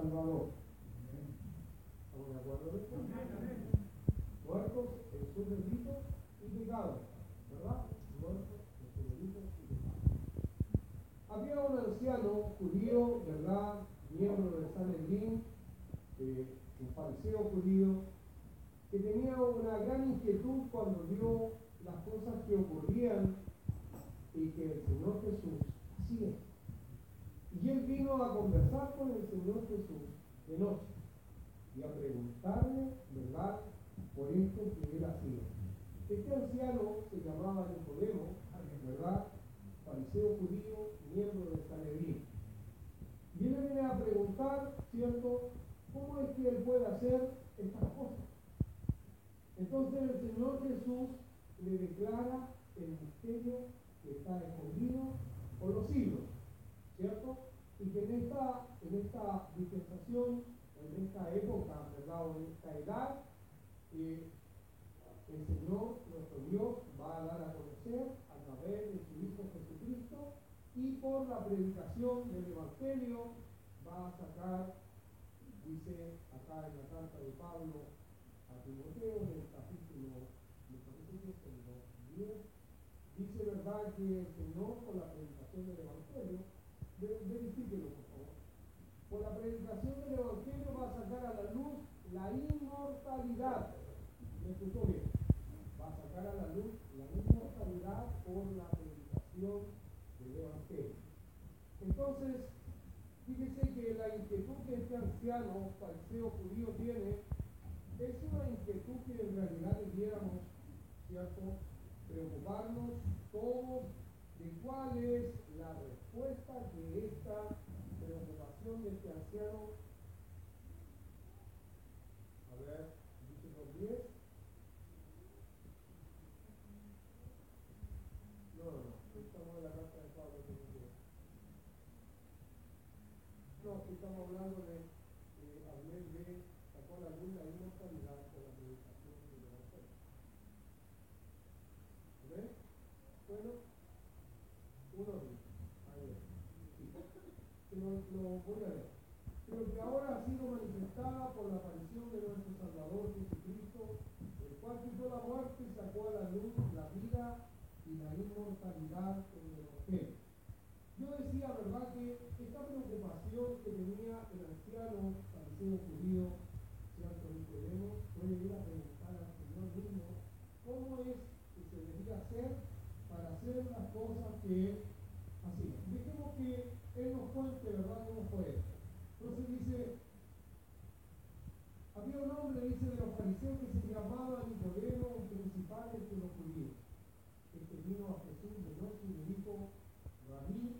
Salvador. ¿Estamos de acuerdo esto? Muertos en sus delitos y pecados, ¿verdad? Muertos en sus delitos y pecados. Había un anciano judío, ¿verdad? Miembro del Sanedrín, eh, un fariseo judío, que tenía una gran inquietud cuando vio las cosas que ocurrían y que el Señor Jesús hacía. Y él vino a conversar con el Señor Jesús de noche y a preguntarle, ¿verdad?, por esto que él hacía. Este anciano se llamaba Nicodemo, ¿verdad?, fariseo judío, miembro del Sanedrín. Y él viene a preguntar, ¿cierto?, ¿cómo es que él puede hacer estas cosas? Entonces el Señor Jesús le declara el misterio que está escondido por los siglos, ¿cierto? Y que en esta, en esta dispensación, en esta época, ¿verdad? O en esta edad, eh, el Señor, nuestro Dios, va a dar a conocer a través de su Hijo Jesucristo y por la predicación del Evangelio va a sacar, dice acá en la carta de Pablo a Timoteo, en el capítulo, es el 10, dice verdad que el Señor por la predicación del Evangelio, verifíquelo por favor, por la predicación del Evangelio va a sacar a la luz la inmortalidad. ¿Me escuchó bien? Va a sacar a la luz la inmortalidad por la predicación del Evangelio. Entonces, fíjese que la inquietud que este anciano, fariseo judío, tiene es una inquietud que en realidad debiéramos, ¿cierto?, preocuparnos todos de cuál es la respuesta que esta preocupación de este anciano, a ver, dice los 10, no, no, no, estamos en la carta de Pablo que no, aquí estamos hablando de, eh, hablé de, sacó la luz la inmortalidad por la predicación del Evangelio. ¿Ven? Bueno, uno dice, ahí es. Pero lo voy a ver. Pero que ahora ha sido manifestada por la aparición de nuestro Salvador Jesucristo, el cual quitó la muerte y sacó a la luz la vida y la inmortalidad en el Evangelio. Yo decía, ¿verdad?, que esta preocupación que tenía el anciano fariseo judío, cierto Nicodemo, puede ir a preguntar al Señor mismo cómo es que se debería hacer para hacer las cosas que él hacía. Dejemos que él nos cuente, ¿verdad?, cómo fue esto. Entonces dice, había un hombre, dice, de los fariseos que se llamaba Nicodemo, principal de los judíos. Vino a Jesús de le dijo, Rabí,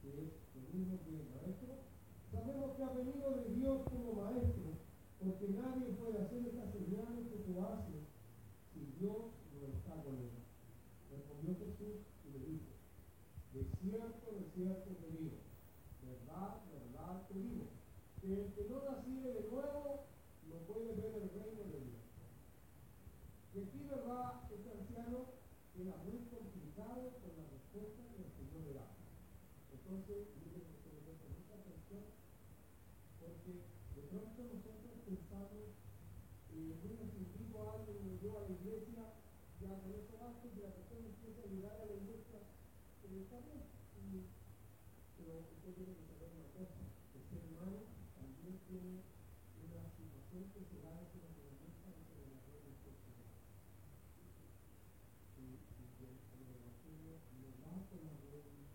que es lo mismo que el maestro, sabemos que ha venido de Dios como maestro, porque nadie puede hacer estas señales que tú haces si Dios no está con él. Respondió Jesús y le dijo, de cierto, de cierto te digo, verdad, verdad te digo, que el que no naciere de nuevo no puede ver el reino de Dios. Y aquí, verdad, este anciano era muy complicado con la respuesta que el Señor le da. Entonces, miren que se le con mucha atención, porque de pronto nosotros pensamos, eh, bueno, si a alguien y yo a la iglesia, ya con eso basta y la persona empieza a llegar a la iglesia, pero está bien. Pero usted tiene que saber una cosa, el ser humano también tiene una situación que se da en su naturaleza y se la gloria de Dios. Y, y que el Evangelio no va con la gloria de Dios.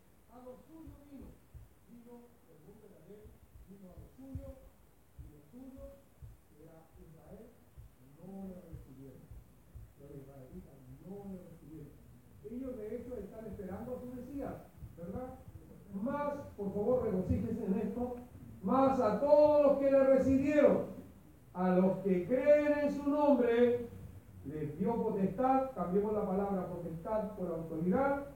lo suyo, y lo suyo, que era Israel, no le recibieron. Los israelitas no le recibieron. Ellos de hecho están esperando a su Mesías, ¿verdad? Más, por favor, regocíjense en esto, más a todos los que le recibieron, a los que creen en su nombre, les dio potestad, cambiemos la palabra potestad por autoridad,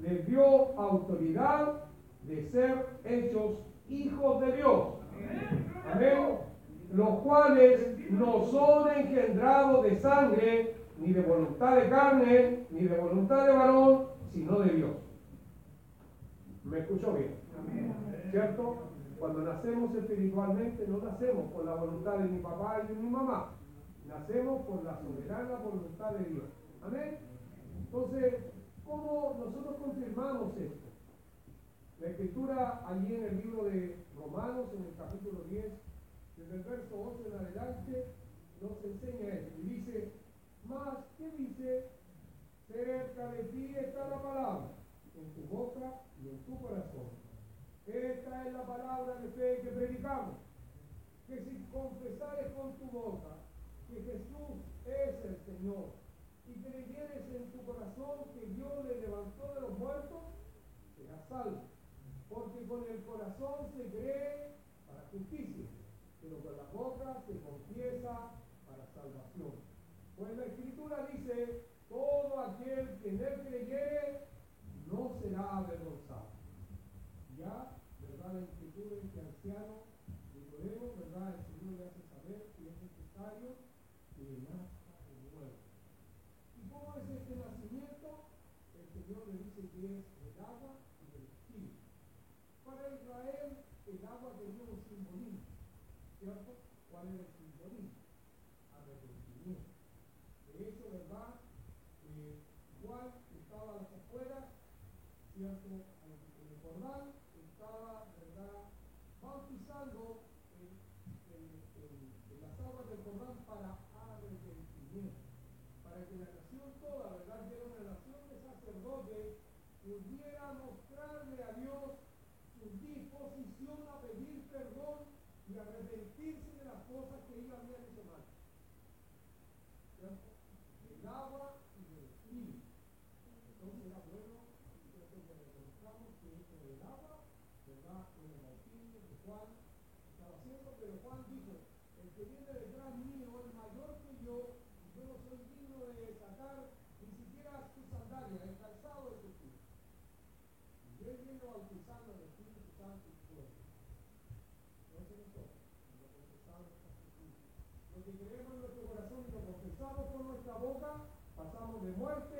les dio autoridad de ser hechos hijos de Dios. Amén. Los cuales no son engendrados de sangre, ni de voluntad de carne, ni de voluntad de varón, sino de Dios. ¿Me escuchó bien? ¿Cierto? Cuando nacemos espiritualmente no nacemos por la voluntad de mi papá y de mi mamá. Nacemos por la soberana voluntad de Dios. Amén. Entonces, ¿cómo nosotros confirmamos esto? La escritura allí en el libro de Romanos, en el capítulo 10, desde el verso 11 en adelante, nos enseña esto. Y dice, más, ¿qué dice? Cerca de ti está la palabra, en tu boca y en tu corazón. Esta es la palabra de fe que predicamos. Que si confesares con tu boca que Jesús es el Señor y creyeres en tu corazón que Dios le levantó de los muertos, serás salvo. Porque con el corazón se cree para justicia, pero con la boca se confiesa para salvación. Pues la escritura dice, todo aquel que en él creyere no será avergonzado. Ya, ¿verdad? La escritura es que anciano, Nicodemo, ¿verdad? El Señor le hace saber que es necesario que nazca de nuevo. ¿Y cómo es este nacimiento? El Señor le dice que es el agua y el espíritu. Para Israel, el agua tenía un simbolismo, ¿cierto? ¿Cuál era el simbolismo? Arrepentimiento. De hecho, ¿verdad? Eh, Juan estaba a las afueras, ¿cierto? En, en el Jordán, estaba, ¿verdad? Bautizando en, en, en, las aguas del Jordán para arrepentimiento. Para que la nación toda, ¿verdad? Que era una nación de sacerdotes, pudiera mostrarle a Dios su disposición a pedir perdón y arrepentirse de las cosas que ellos habían hecho mal. ¿Cierto? El agua y el espíritu. Entonces era bueno ¿cierto? que reconozcamos que con el agua, el que Juan estaba haciendo, pero Juan dijo, el que viene detrás mío es mayor que yo, y yo no soy digno de sacar ni siquiera sus sandalias, el calzado de su pie. Y él bautizando al Espíritu Santo y fuego. No lo confesamos con. Lo que creemos en nuestro corazón y lo confesamos con nuestra boca, pasamos de muerte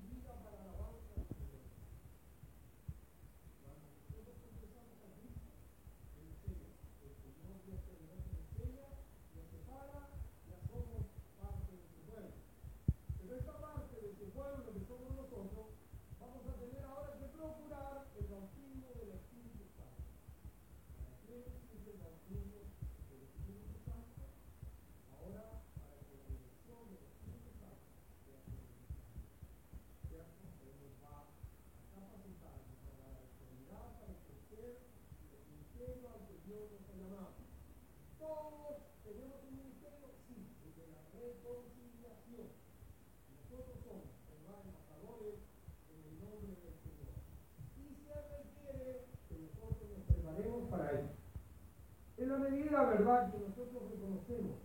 medida, ¿verdad?, que nosotros reconocemos,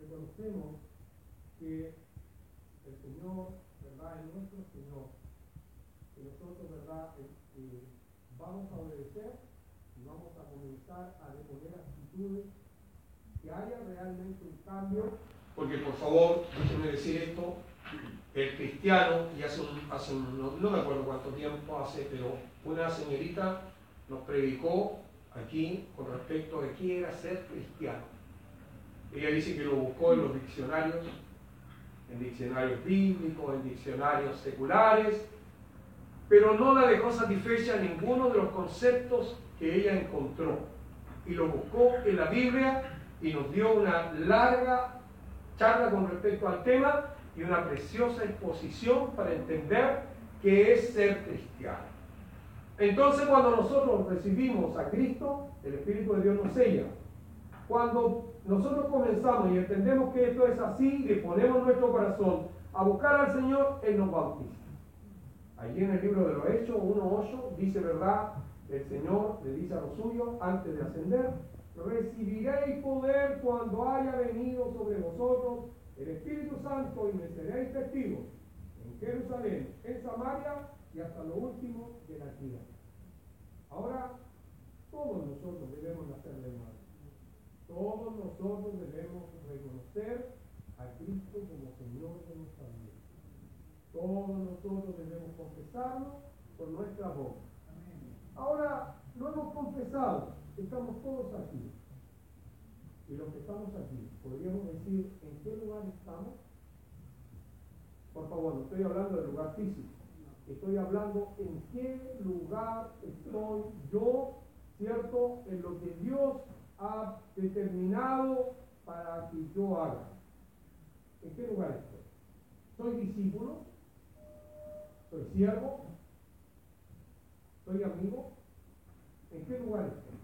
reconocemos que el Señor, ¿verdad?, es nuestro Señor, que nosotros, ¿verdad?, eh, vamos a obedecer y vamos a comenzar a deponer actitudes que haya realmente un cambio. Porque por favor, déjenme decir esto, el cristiano, y hace un, hace un, no, me acuerdo cuánto tiempo hace, pero una señorita nos predicó aquí con respecto a qué era ser cristiano. Ella dice que lo buscó en los diccionarios, en diccionarios bíblicos, en diccionarios seculares, pero no la dejó satisfecha ninguno de los conceptos que ella encontró. Y lo buscó en la Biblia y nos dio una larga charla con respecto al tema y una preciosa exposición para entender qué es ser cristiano. Entonces cuando nosotros recibimos a Cristo, el Espíritu de Dios nos sella. Cuando nosotros comenzamos y entendemos que esto es así, y ponemos nuestro corazón a buscar al Señor, Él nos bautiza. Allí en el libro de los Hechos 1.8 dice, ¿verdad? El Señor le dice a los suyos antes de ascender, recibiréis poder cuando haya venido sobre vosotros el Espíritu Santo y me seréis testigos en Jerusalén, en Samaria y hasta lo último de la tierra. Ahora, todos nosotros debemos hacer de nuevo. Todos nosotros debemos reconocer a Cristo como Señor de nuestra vida. Todos nosotros debemos confesarlo con nuestra boca. Ahora, lo hemos confesado, estamos todos aquí. Y los que estamos aquí, podríamos decir en qué lugar estamos. Por favor, no estoy hablando del lugar físico, estoy hablando en qué lugar estoy yo, ¿cierto? En lo que Dios ha determinado para que yo haga. ¿En qué lugar estoy? ¿Soy discípulo? ¿Soy siervo? ¿Soy amigo? ¿En qué lugar estoy?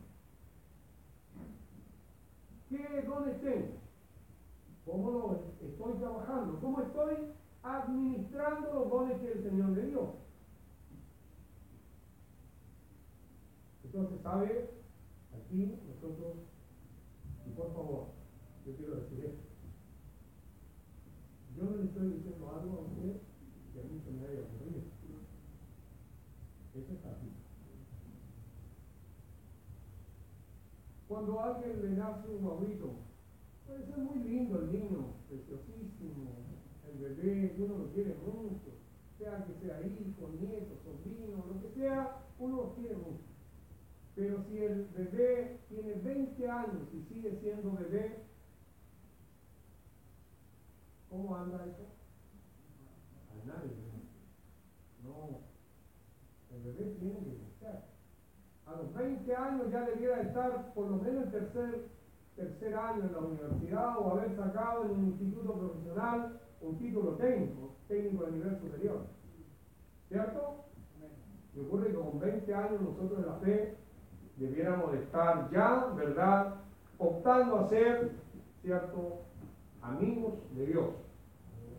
¿Qué, ¿Dónde estoy? ¿Cómo estoy trabajando? ¿Cómo estoy administrando los dones que el Señor me dio? Entonces, ¿sabe? Aquí nosotros, y por favor, yo quiero decir esto. Yo no le estoy diciendo algo a usted que a mí se me haya ocurrido. Eso está aquí. Cuando alguien le nace un guaguito, puede ser muy lindo el niño, preciosísimo, el bebé, uno lo quiere mucho, sea que sea hijo, nieto, sobrino, lo que sea, uno lo quiere mucho. Pero si el bebé tiene 20 años y sigue siendo bebé, ¿cómo anda eso? A nadie. No. El bebé tiene que buscar. A los 20 años ya debiera estar por lo menos el tercer, tercer año en la universidad o haber sacado en un instituto profesional un título técnico, técnico de nivel superior. ¿Cierto? Y ocurre que con 20 años nosotros en la fe debiéramos estar ya, ¿verdad?, optando a ser, ¿cierto?, amigos de Dios.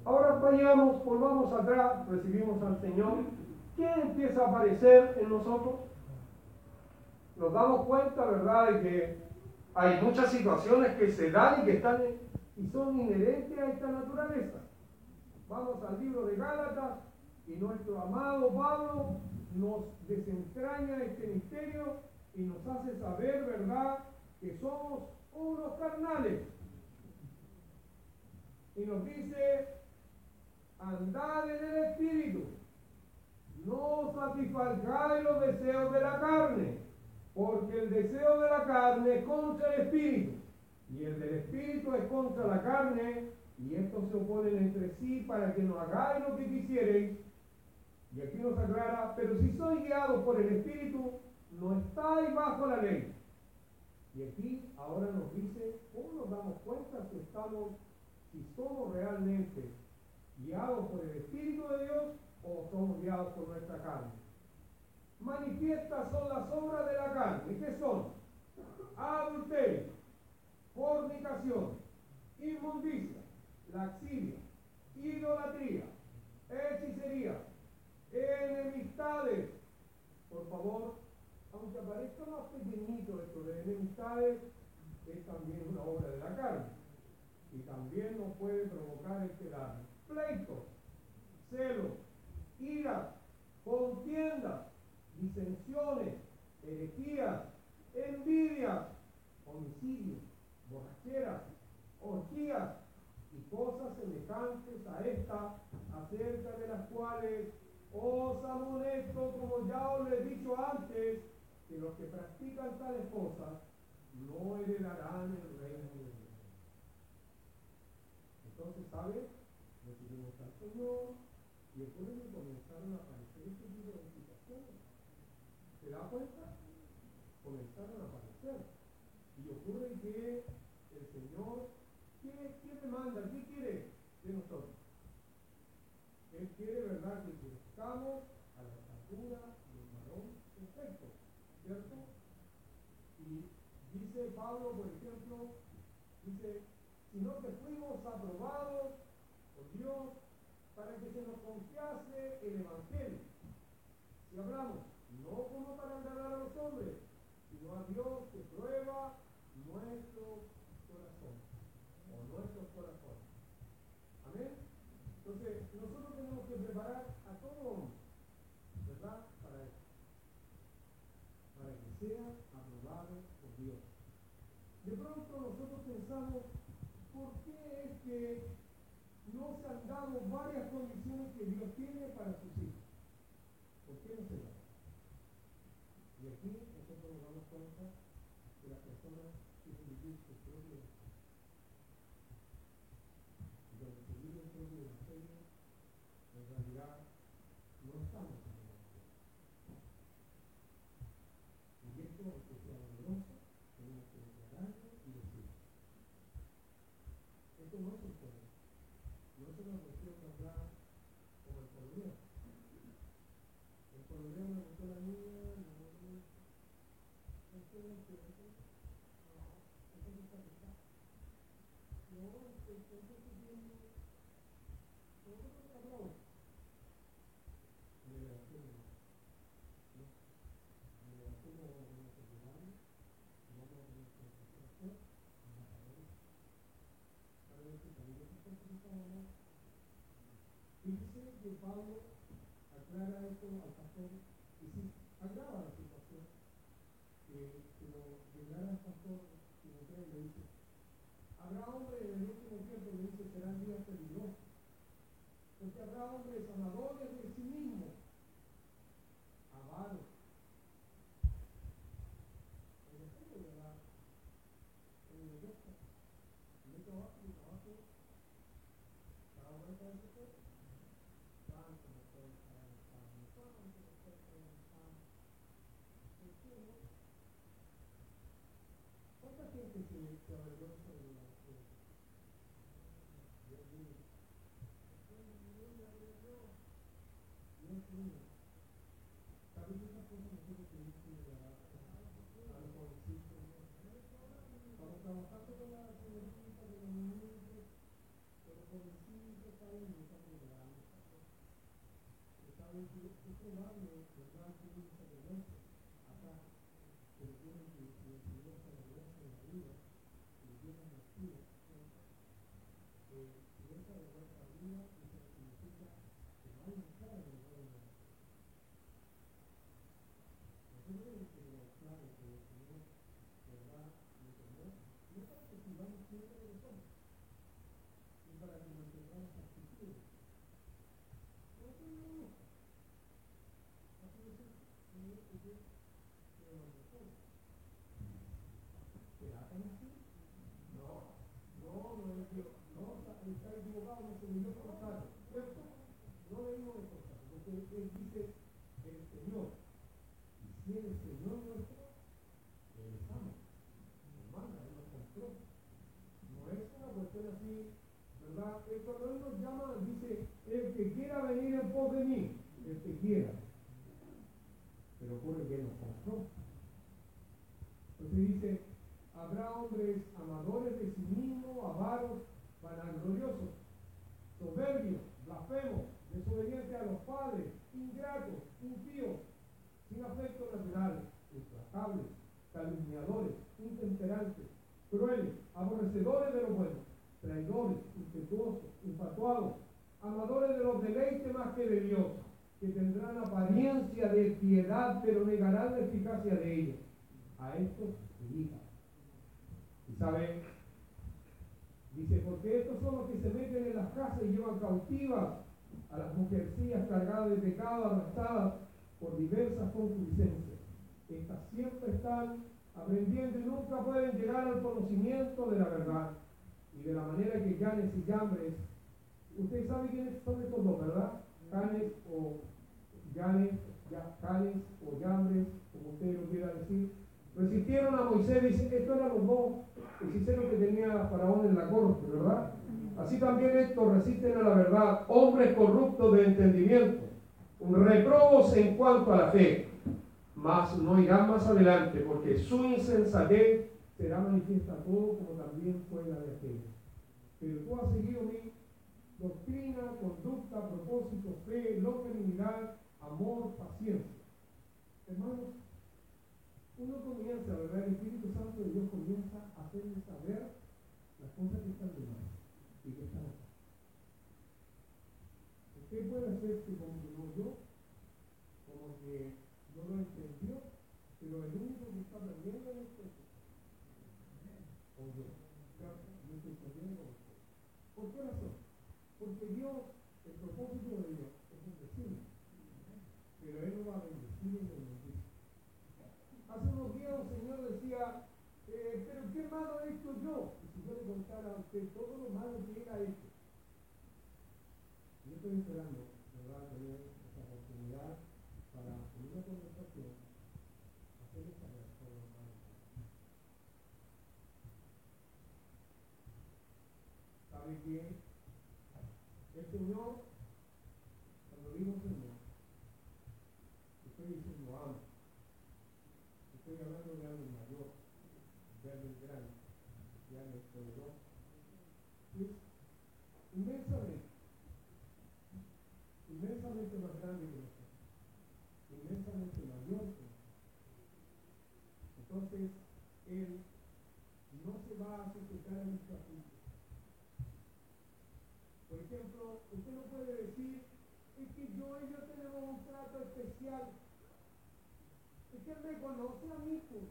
Ahora vayamos, volvamos atrás, recibimos al Señor. ¿Qué empieza a aparecer en nosotros? Nos damos cuenta, ¿verdad?, de que hay muchas situaciones que se dan y que están y son inherentes a esta naturaleza. Vamos al libro de Gálatas y nuestro amado Pablo nos desentraña este misterio y nos hace saber, ¿verdad?, que somos unos carnales. Y nos dice, andad en el Espíritu, no satisfagáis los deseos de la carne, porque el deseo de la carne es contra el Espíritu, y el del Espíritu es contra la carne, y estos se oponen entre sí para que no hagáis lo que quisierais. Y aquí nos aclara, pero si sois guiados por el Espíritu, no estáis bajo la ley. Y aquí ahora nos dice, ¿cómo nos damos cuenta si estamos, si somos realmente guiados por el Espíritu de Dios o somos guiados por nuestra carne? Manifiestas son las obras de la carne. ¿Y qué son? Adulterio, fornicación, inmundicia, laxidia, idolatría, hechicería, enemistades. Por favor, aunque aparezca más pequeñito esto de enemistades, es también una obra de la carne. Y también nos puede provocar este daño. Pleito, celo, ira, contiendas, disensiones, herejías, envidias, homicidios, borracheras, orgías cosas semejantes a esta, acerca de las cuales os amonesto, como ya os he dicho antes, que los que practican tales cosas no heredarán el reino de Dios. Entonces, ¿sabes? Recibimos al Señor y después me comenzaron a aparecer este tipo de situaciones. ¿Se da cuenta? Comenzaron a aparecer. Y ocurre que el Señor, ¿qué, qué quiere de nosotros? Él quiere, ¿verdad?, que crezcamos a la estatura del varón perfecto, ¿cierto? Y dice Pablo, por ejemplo, dice, sino que fuimos aprobados por Dios para que se nos confiase el Evangelio. Y hablamos, no como para agradar a los hombres, sino a Dios que prueba nuestro corazón o nuestros corazones. Amén. Entonces, nosotros tenemos que preparar a todo hombre, ¿verdad? Para eso. Para que sea aprobado por Dios. De pronto nosotros pensamos, ¿por qué es que no se han dado que Dios tiene para sus hijos? ¿Por qué no se dan? Y aquí nosotros nos damos cuenta que las personas quieren vivir su propio Y cuando se vive el propio evangelio, en realidad no estamos en el evangelio. Y esto, aunque sea doloroso, tenemos que declararlo y decirlo. Esto no es un poder. No es una cuestión de hablar como el problema. El problema me gustó la niña, no, no, no, esto no es cierto. No, esto no está acá. No, esto esto es viendo. No, no, no, no. En el evangelio no. No. En el evangelio vamos a tener que ayudarnos, vamos a tener que hacer, vamos a ver. Para ver si también está complicado o no. Fíjese que Pablo al pastor y sí, agrava la situación. Que, que lo llegara el pastor Timoteo y le dice, habrá hombres en el último tiempo, le dice, serán días peligrosos. Porque habrá hombres amadores de sí mismos, avaros. El ejemplo de la en el negocio, en el trabajo, el trabajo, cada vuelta de ese cuerpo, cuánto me puede pagar el pan, cuánto me puede pagar el pan. ¿Por qué no? ¿Cuánta gente se, se avergüenza de la fe? Dios mío. No es uno. ¿Sabes esas cosas nosotros tenemos que llegar a a los jovencitos? Cuando trabajando con la señorita, con los niños, con los jovencitos, saben, no están llegando esa cosa. Pero saben que es probable, ¿verdad? Que uno se avergüence acá, pero tienen que que el Señor se avergüenza en la vida, que le llevan las vidas, ¿cierto? Eh, y esa vergüenza la vida, eso significa que no hay entrar en el reino de Dios. Nosotros debemos tener claro que el Señor, ¿verdad? Lo tomó, no para que sigamos siempre lo que somos, ni para que mantengamos actitudes. No, no, no, no. Así de simple. Señor, que yo quiero mantener. ¿Será tan así? No, no, no es Dios. No, está, equivocado, no se debió cortar, ¿cierto? No debimos de cortar, porque él dice el Señor. Y si el Señor nuestro, Él es amo. Nos manda, Él nos compró. No es una cuestión así, ¿verdad? Él, cuando Él nos llama, dice, el que quiera venir en pos de mí, el que quiera. Pero ocurre que Él nos compró. Entonces dice, habrá hombres amadores de sí mismos, avaros, vanagloriosos, soberbios, blasfemos, desobedientes a los ingratos, impíos, sin afecto natural, implacables, calumniadores, intemperantes, crueles, aborrecedores de lo bueno, traidores, impetuosos, infatuados, amadores de los deleites más que de Dios, que tendrán apariencia de piedad, pero negarán la eficacia de ella. A estos diga. Y sabe, dice, porque estos son los que se meten en las casas y llevan cautivas a las mujercillas cargadas de pecado, arrastradas por diversas concupiscencias. Estas siempre están aprendiendo y nunca pueden llegar al conocimiento de la verdad. Y de la manera que Llanes y Llambres, ustedes saben quiénes son estos dos, ¿verdad? Canes o Llanes, Canes o Llambres, como ustedes lo quieran decir, resistieron a Moisés, dice, esto eran los dos hechiceros que tenía Faraón en la corte, ¿verdad? Así también estos resisten a la verdad, hombres corruptos de entendimiento, reprobos en cuanto a la fe, mas no irán más adelante, porque su insensatez será manifiesta todo como también fue la de aquellos. Pero tú has seguido mi doctrina, conducta, propósito, fe, longanimidad, amor, paciencia. Hermanos, uno comienza, ¿verdad? El Espíritu Santo de Dios comienza a hacerle saber las cosas que están de y están acá. Usted puede como que no yo, como que no lo entendió, pero el único que está aprendiendo es usted. O yo. Aprendiendo. ¿Por qué razón? Porque Dios, el propósito de Dios es bendecir. Pero Él no va a bendecir en el Hace unos días un señor decía, eh, pero qué malo he hecho yo. Contara a usted todo lo malo él ha hecho. Yo estoy esperando, ¿verdad?, tener esta oportunidad para, en una conversación, hacerle saber todo lo malo. ¿Sabe quién? El Señor, cuando digo Señor, estoy diciendo amo. Estoy hablando de algo mayor, de algo grande, de algo poderoso. Es inmensamente, inmensamente más grande que nosotros, inmensamente mayor que nosotros. Entonces, Él no se va Por ejemplo, usted no puede decir, es que yo y yo tenemos un trato especial es que él me conoce a mí, pues.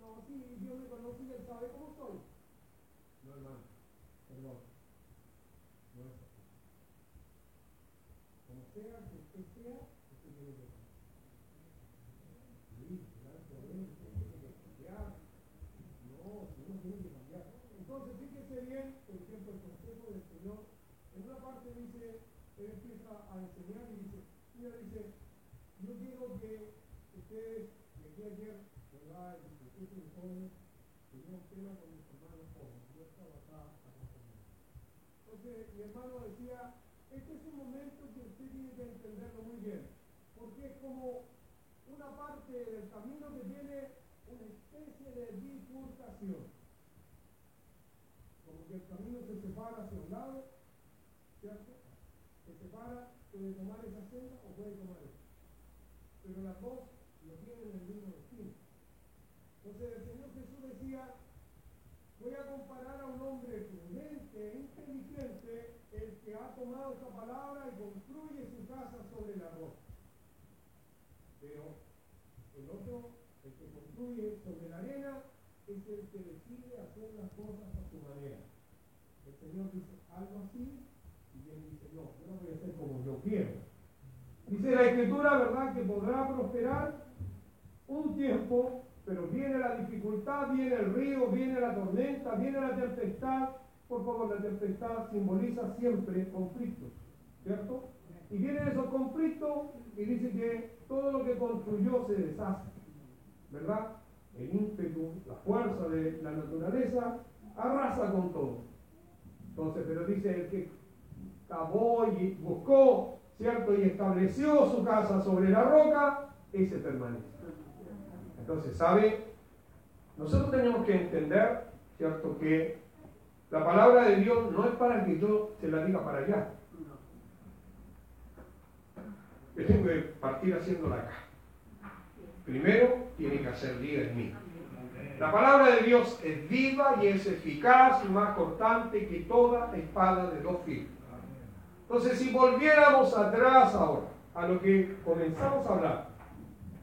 No, sí, Dios me conoce y él sabe cómo soy. No, hermano, perdón. No es así. Como sea que usted sea, usted tiene que cambiar. Sí, gracias a Dios, usted tiene que cambiar. No, si uno tiene que cambiar. Entonces, fíjese bien, por ejemplo, el consejo del Señor. En una parte dice, él empieza a enseñar y dice, Mira, dice, yo quiero que ustedes, de aquí ayer, tema con mis hermanos. Yo estaba acá. Entonces, mi hermano decía, este es un momento que usted tiene que entenderlo muy bien, porque es como una parte del camino que tiene una especie de bifurcación. Como que el camino se separa hacia un lado, ¿cierto? Se separa puede tomar esa senda o puede tomar esa. Pero las dos lo tienen el mismo el Señor Jesús decía, voy a comparar a un hombre prudente, inteligente, el que ha tomado esta palabra y construye su casa sobre la roca. Pero el otro, el que construye sobre la arena, es el que decide hacer las cosas a su manera. El Señor dice, algo así y él dice, no, yo no voy a hacer como yo quiero. Dice la escritura, ¿verdad?, que podrá prosperar un tiempo, pero viene la dificultad, viene el río, viene la tormenta, viene la tempestad. Por favor, la tempestad simboliza siempre conflictos, ¿cierto? Y vienen esos conflictos y dice que todo lo que construyó se deshace, ¿verdad? El ímpetu, la fuerza de la naturaleza arrasa con todo. Entonces, pero dice el que cavó y buscó, ¿cierto? Y estableció su casa sobre la roca, ese permanece. Entonces, ¿sabe? Nosotros tenemos que entender, ¿cierto?, que la palabra de Dios no es para que yo se la diga para allá. Yo tengo que partir haciéndola acá. Primero tiene que hacer vida en mí. La palabra de Dios es viva y es eficaz y más cortante que toda espada de dos filos. Entonces, si volviéramos atrás ahora a lo que comenzamos a hablar,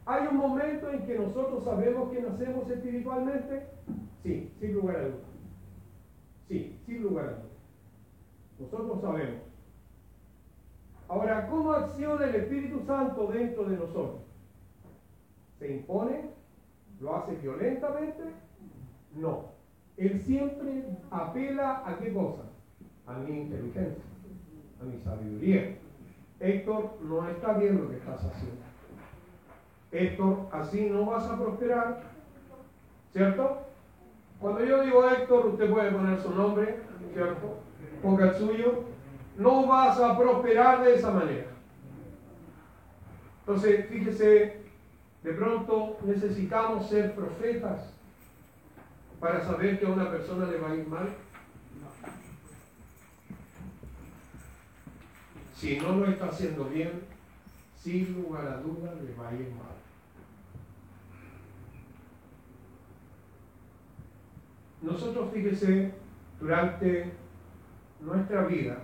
¿hay un momento en que nosotros sabemos que nacemos espiritualmente? Sí, sin lugar a dudas. Sí, sin lugar a dudas. Nosotros sabemos. Ahora, ¿cómo acciona el Espíritu Santo dentro de nosotros? ¿Se impone? ¿Lo hace violentamente? No. Él siempre apela a qué cosa? A mi inteligencia, a mi sabiduría. Héctor, no está bien lo que estás haciendo. Héctor, así no vas a prosperar. ¿Cierto? Cuando yo digo Héctor, usted puede poner su nombre, ¿cierto? Ponga el suyo. No vas a prosperar de esa manera. Entonces, fíjese, de pronto necesitamos ser profetas para saber que a una persona le va a ir mal. Si no lo está haciendo bien, sin lugar a dudas le va a ir mal. Nosotros, fíjese, durante nuestra vida,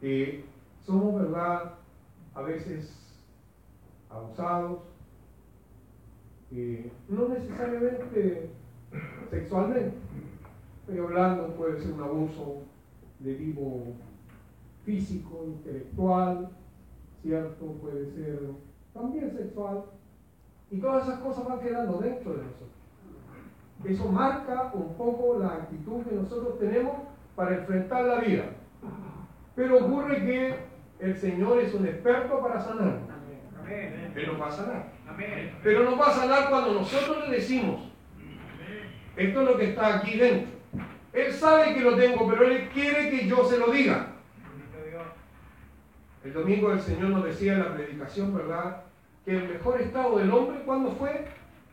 eh, somos, ¿verdad?, a veces abusados, eh, no necesariamente sexualmente, estoy hablando, puede ser un abuso de tipo físico, intelectual, ¿cierto? Puede ser también sexual, y todas esas cosas van quedando dentro de nosotros. Eso marca un poco la actitud que nosotros tenemos para enfrentar la vida. Pero ocurre que el Señor es un experto para sanar. Él nos va a sanar. Pero nos va a sanar cuando nosotros le decimos, esto es lo que está aquí dentro. Él sabe que lo tengo, pero Él quiere que yo se lo diga. El domingo el Señor nos decía en la predicación, ¿verdad? Que el mejor estado del hombre, ¿cuándo fue?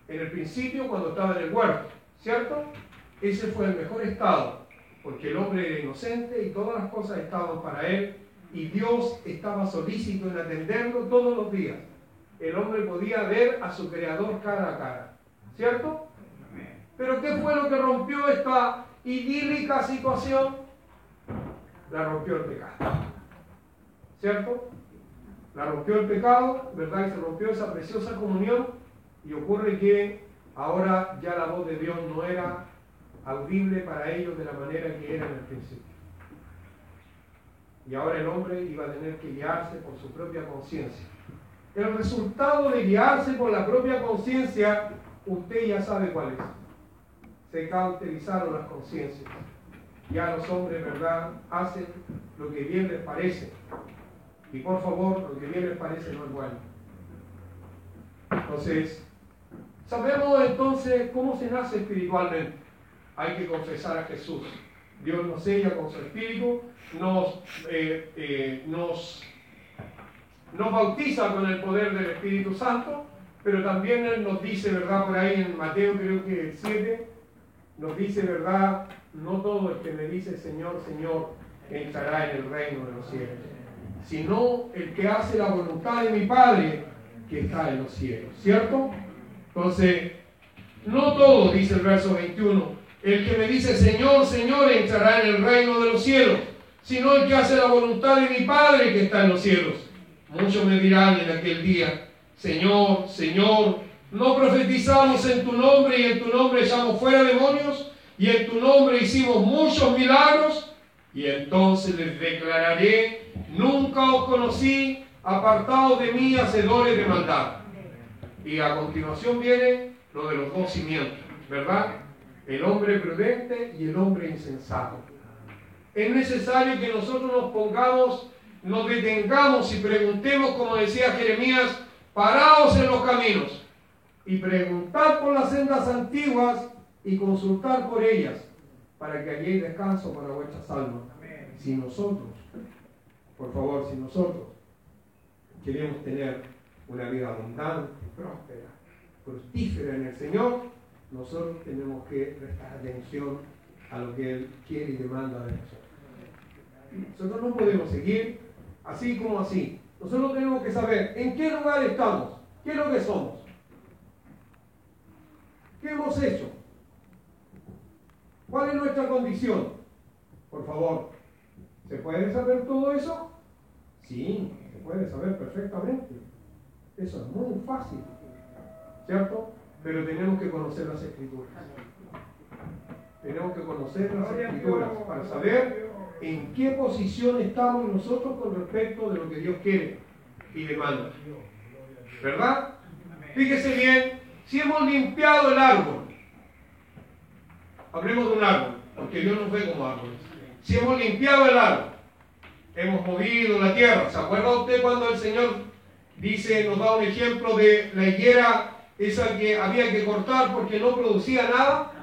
En el principio, cuando estaba en el huerto. ¿cierto? Ese fue el mejor estado, porque el hombre era inocente y todas las cosas estaban para él y Dios estaba solícito en atenderlo todos los días. El hombre podía ver a su creador cara a cara, ¿cierto? Pero ¿qué fue lo que rompió esta idílica situación? La rompió el pecado, ¿cierto? La rompió el pecado, ¿verdad? Y se rompió esa preciosa comunión y ocurre que Ahora ya la voz de Dios no era audible para ellos de la manera que era en el principio. Y ahora el hombre iba a tener que guiarse por su propia conciencia. El resultado de guiarse por la propia conciencia, usted ya sabe cuál es. Se cauterizaron las conciencias. Ya los hombres, ¿verdad?, hacen lo que bien les parece. Y por favor, lo que bien les parece no es bueno. Entonces, Sabemos entonces cómo se nace espiritualmente. Hay que confesar a Jesús. Dios nos sella con su espíritu, nos, eh, eh, nos, nos bautiza con el poder del Espíritu Santo, pero también Él nos dice, ¿verdad? Por ahí en Mateo creo que 7, nos dice, ¿verdad? No todo el que me dice Señor, Señor, entrará en el reino de los cielos, sino el que hace la voluntad de mi Padre que está en los cielos, ¿cierto? Entonces, no todo, dice el verso 21, el que me dice Señor, Señor, entrará en el reino de los cielos, sino el que hace la voluntad de mi Padre que está en los cielos. Muchos me dirán en aquel día, Señor, Señor, ¿no profetizamos en tu nombre y en tu nombre echamos fuera demonios y en tu nombre hicimos muchos milagros? Y entonces les declararé, nunca os conocí, apartados de mí, hacedores de maldad. Y a continuación viene lo de los dos cimientos, ¿verdad? El hombre prudente y el hombre insensato. Es necesario que nosotros nos pongamos, nos detengamos y preguntemos, como decía Jeremías, paraos en los caminos y preguntar por las sendas antiguas y consultar por ellas, para que allí hay descanso para vuestras almas. Si nosotros, por favor, si nosotros queremos tener una vida abundante, próspera, fructífera en el Señor, nosotros tenemos que prestar atención a lo que Él quiere y demanda de nosotros. Nosotros no podemos seguir así como así. Nosotros tenemos que saber en qué lugar estamos, qué es lo que somos, qué hemos hecho, cuál es nuestra condición. Por favor, ¿se puede saber todo eso? Sí, se puede saber perfectamente. Eso es muy fácil, ¿cierto? Pero tenemos que conocer las escrituras. Tenemos que conocer las escrituras para saber en qué posición estamos nosotros con respecto de lo que Dios quiere y demanda. ¿Verdad? Fíjese bien, si hemos limpiado el árbol, hablemos de un árbol, porque Dios nos ve como árboles. Si hemos limpiado el árbol, hemos movido la tierra. ¿Se acuerda usted cuando el Señor dice, nos da un ejemplo de la higuera, esa que había que cortar porque no producía nada?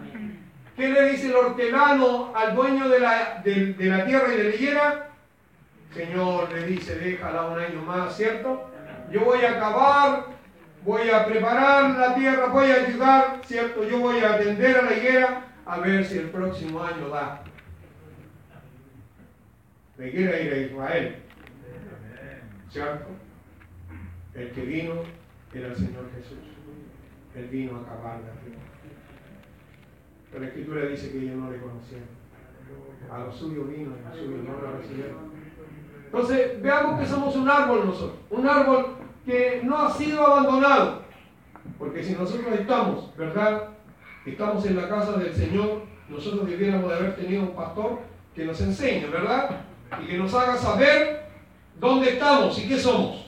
¿Qué le dice el hortelano al dueño de la, de, la tierra y de la higuera? Señor, le dice, déjala un año más, ¿cierto? Yo voy a acabar, voy a preparar la tierra, voy a ayudar, ¿cierto? Yo voy a atender a la higuera a ver si el próximo año da. La higuera ir a Israel, ¿cierto? El que vino era el Señor Jesús. Él vino a acabar la tierra. Pero la Escritura dice que ellos no le conocieron. A los suyos vino a los suyos no lo recibieron. Entonces, veamos que somos un árbol nosotros. Un árbol que no ha sido abandonado. Porque si nosotros estamos, ¿verdad? Estamos en la casa del Señor, nosotros debiéramos de haber tenido un pastor que nos enseñe, ¿verdad? Y que nos haga saber dónde estamos y qué somos.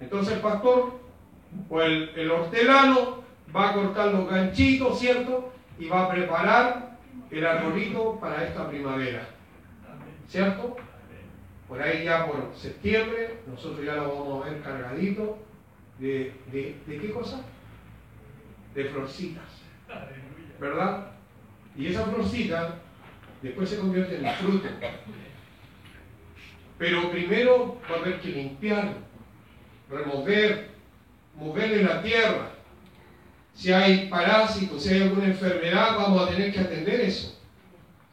Entonces el pastor o el, el hortelano va a cortar los ganchitos, ¿cierto? y va a preparar el arbolito para esta primavera. ¿Cierto? Por ahí ya por septiembre, nosotros ya lo vamos a ver cargadito de, de, de qué cosa? De florcitas. ¿Verdad? Y esa florcita después se convierte en fruto. Pero primero va a haber que limpiarlo, remover, moverle la tierra, si hay parásitos, si hay alguna enfermedad, vamos a tener que atender eso.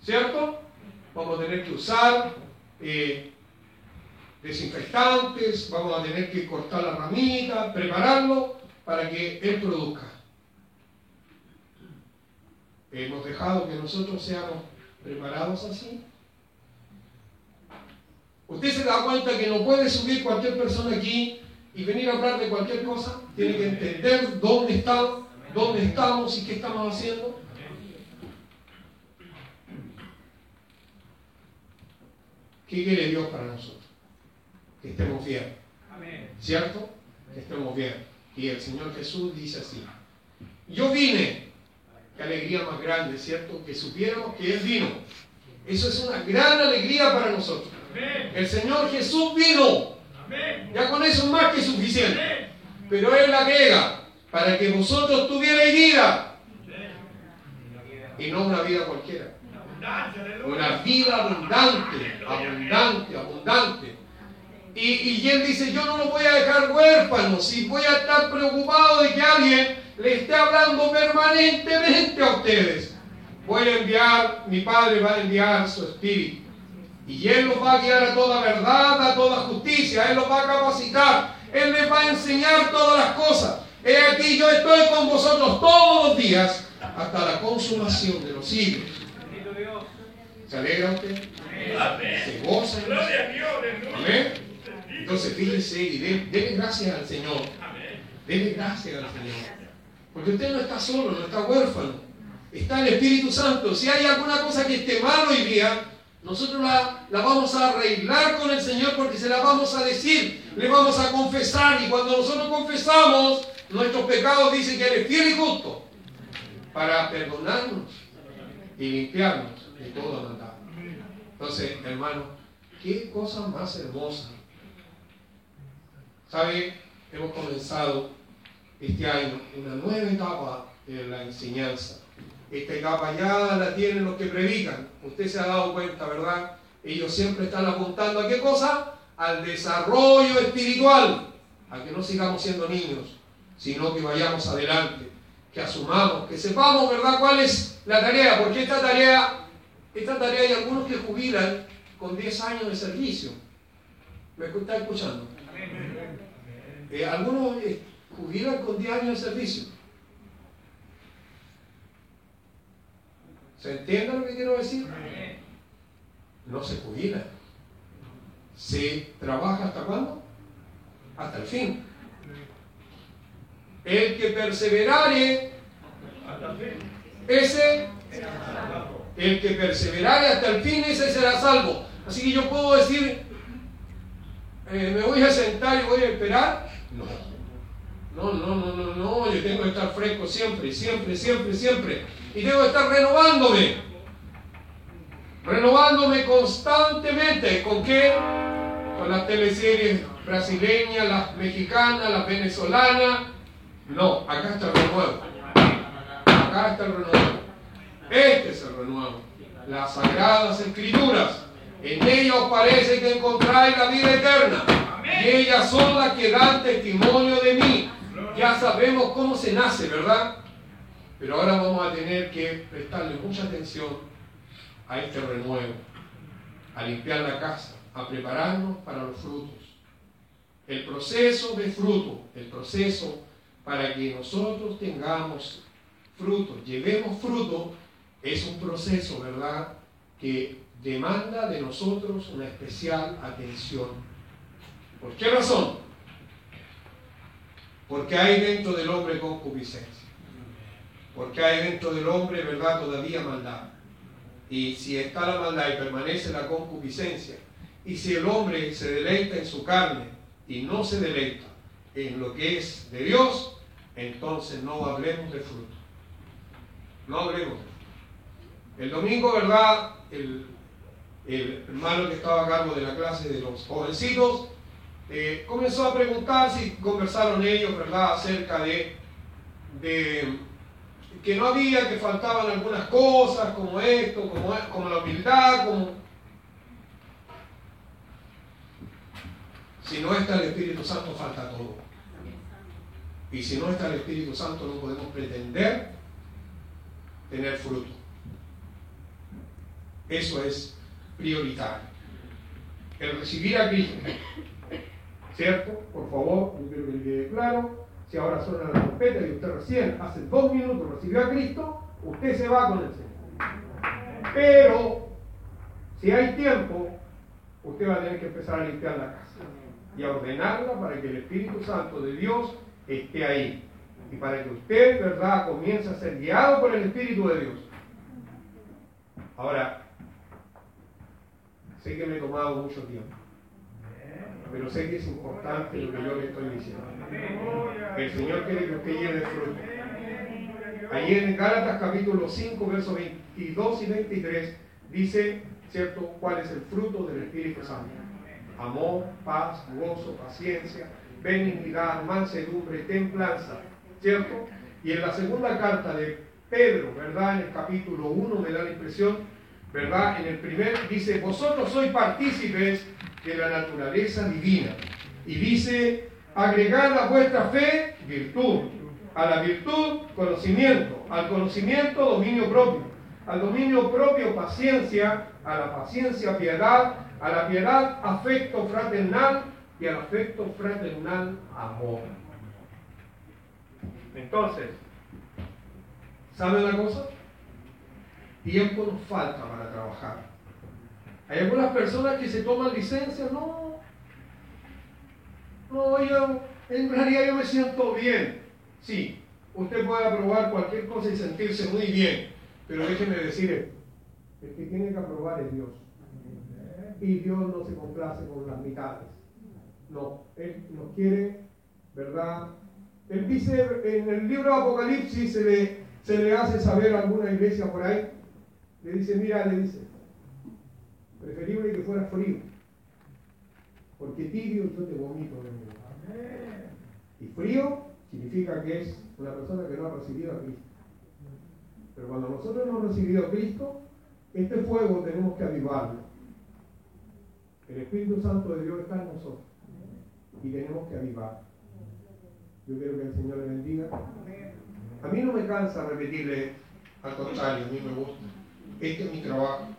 ¿Cierto? Vamos a tener que usar eh, desinfectantes, vamos a tener que cortar la ramita, prepararlo para que él produzca. Hemos dejado que nosotros seamos preparados así. Usted se da cuenta que no puede subir cualquier persona aquí y venir a hablar de cualquier cosa. Tiene que entender dónde está dónde estamos y qué estamos haciendo. ¿Qué quiere Dios para nosotros? Que estemos bien. ¿Cierto? Que estemos bien. Y el Señor Jesús dice así. Yo vine. Qué alegría más grande, ¿cierto? Que supiéramos que Él vino. Eso es una gran alegría para nosotros. El Señor Jesús vino. Ya con eso es más que suficiente. Pero Él agrega, para que vosotros tuvierais vida. Y no una vida cualquiera. Una vida abundante, abundante, abundante. Y, y él dice, yo no lo voy a dejar huérfano, si voy a estar preocupado de que alguien le esté hablando permanentemente a ustedes. Voy a enviar, mi Padre va a enviar su Espíritu. Y Él los va a guiar a toda verdad, a toda justicia. Él los va a capacitar. Él les va a enseñar todas las cosas. He aquí yo estoy con vosotros todos los días hasta la consumación de los siglos. ¿Se alegra usted? ¿Se goza? Amén. Entonces fíjese y déle gracias al Señor. Dele gracias al Señor. Porque usted no está solo, no está huérfano. Está el Espíritu Santo. Si hay alguna cosa que esté mal hoy día, nosotros la, la, vamos a arreglar con el Señor porque se la vamos a decir, le vamos a confesar. Y cuando nosotros confesamos, nuestros pecados dicen que Él es fiel y justo para perdonarnos y limpiarnos de todo maldad. Entonces, hermano, qué cosa más hermosa. ¿Sabe? Hemos comenzado este año una nueva etapa de la enseñanza. Esta ya la tienen los que predican. Usted se ha dado cuenta, ¿verdad? Ellos siempre están apuntando a qué cosa? Al desarrollo espiritual, a que no sigamos siendo niños, sino que vayamos adelante, que asumamos, que sepamos, ¿verdad?, cuál es la tarea, porque esta tarea, esta tarea hay algunos que jubilan con 10 años de servicio. ¿Me está escuchando? Eh, algunos eh, jubilan con 10 años de servicio. ¿Se entiende lo que quiero decir? No se jubila. Se trabaja hasta cuándo? Hasta el fin. El que perseverare, ese, el que perseverare hasta el fin, ese será salvo. Así que yo puedo decir, eh, me voy a sentar y voy a esperar. No. No, no, no, no, no, yo tengo que estar fresco siempre, siempre, siempre, siempre. Y que estar renovándome. Renovándome constantemente. ¿Con qué? Con las teleseries brasileñas, las mexicanas, las venezolanas. No, acá está el renuevo. Acá está el renuevo. Este es el renuevo. Las sagradas escrituras. En ellas parece que encontráis la vida eterna. Y ellas son las que dan testimonio de mí. Ya sabemos cómo se nace, ¿verdad? Pero ahora vamos a tener que prestarle mucha atención a este renuevo, a limpiar la casa, a prepararnos para los frutos. El proceso de fruto, el proceso para que nosotros tengamos fruto, llevemos fruto, es un proceso, ¿verdad?, que demanda de nosotros una especial atención. ¿Por qué razón? Porque hay dentro del hombre concupiscencia. Porque hay dentro del hombre, ¿verdad?, todavía maldad. Y si está la maldad y permanece la concupiscencia, y si el hombre se deleita en su carne y no se deleita en lo que es de Dios, entonces no hablemos de fruto. No hablemos. El domingo, ¿verdad? El, hermano que estaba a cargo de la clase de los jovencitos eh, comenzó a preguntar si conversaron ellos, ¿verdad?, acerca de, de que no había, que faltaban algunas cosas como esto, como, como la humildad, como... Si no está el Espíritu Santo, falta todo. Y si no está el Espíritu Santo, no podemos pretender tener fruto. Eso es prioritario. El recibir a Cristo. ¿Cierto? Por favor, yo quiero que quede claro si ahora suena la trompeta y usted recién, hace dos minutos, recibió a Cristo, usted se va con el Señor. Pero, si hay tiempo, usted va a tener que empezar a limpiar la casa y a ordenarla para que el Espíritu Santo de Dios esté ahí. Y para que usted, ¿verdad?, comience a ser guiado por el Espíritu de Dios. Ahora, sé que me he tomado mucho tiempo pero sé que es importante lo que yo le estoy diciendo. El Señor quiere que usted lleve fruto. Allí en Gálatas capítulo 5, versos 22 y 23, dice, ¿cierto?, cuál es el fruto del Espíritu Santo. Amor, paz, gozo, paciencia, benignidad, mansedumbre, templanza, ¿cierto? Y en la segunda carta de Pedro, ¿verdad? En el capítulo 1 me da la impresión, ¿verdad? En el primer dice, vosotros sois partícipes de la naturaleza divina. Y dice, agregar a vuestra fe virtud, a la virtud conocimiento, al conocimiento dominio propio, al dominio propio paciencia, a la paciencia piedad, a la piedad afecto fraternal y al afecto fraternal amor. Entonces, ¿sabe una cosa? Tiempo nos falta para trabajar. Hay algunas personas que se toman licencia, no, no, yo, en realidad yo me siento bien. Sí, usted puede aprobar cualquier cosa y sentirse muy bien, pero déjeme decir el que tiene que aprobar es Dios. Y Dios no se complace con las mitades. No, Él nos quiere, ¿verdad? Él dice, en el libro de Apocalipsis se le, se le hace saber a alguna iglesia por ahí, le dice, mira, le dice, Preferible que fuera frío. Porque tibio yo te vomito de nuevo. Y frío significa que es una persona que no ha recibido a Cristo. Pero cuando nosotros hemos recibido a Cristo, este fuego tenemos que avivarlo. El Espíritu Santo de Dios está en nosotros. Y tenemos que avivarlo. Yo quiero que el Señor le bendiga. A mí no me cansa repetirle, al contrario, a mí me gusta. Este es mi trabajo.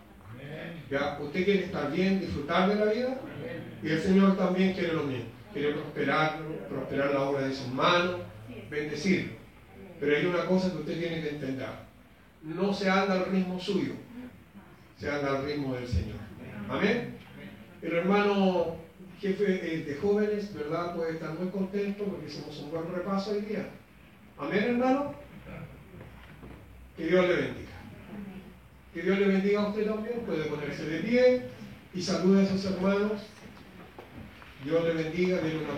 ¿Ya? Usted quiere estar bien, disfrutar de la vida, y el Señor también quiere lo mismo. Quiere prosperar, prosperar la obra de sus manos, bendecirlo. Pero hay una cosa que usted tiene que entender. No se anda al ritmo suyo, se anda al ritmo del Señor. Amén. El hermano jefe eh, de jóvenes, ¿verdad? Puede estar muy contento porque hicimos un buen repaso hoy día. Amén, hermano. Que Dios le bendiga. Que Dios le bendiga a usted también. Puede ponerse de pie y salude a sus hermanos. Dios le bendiga. Una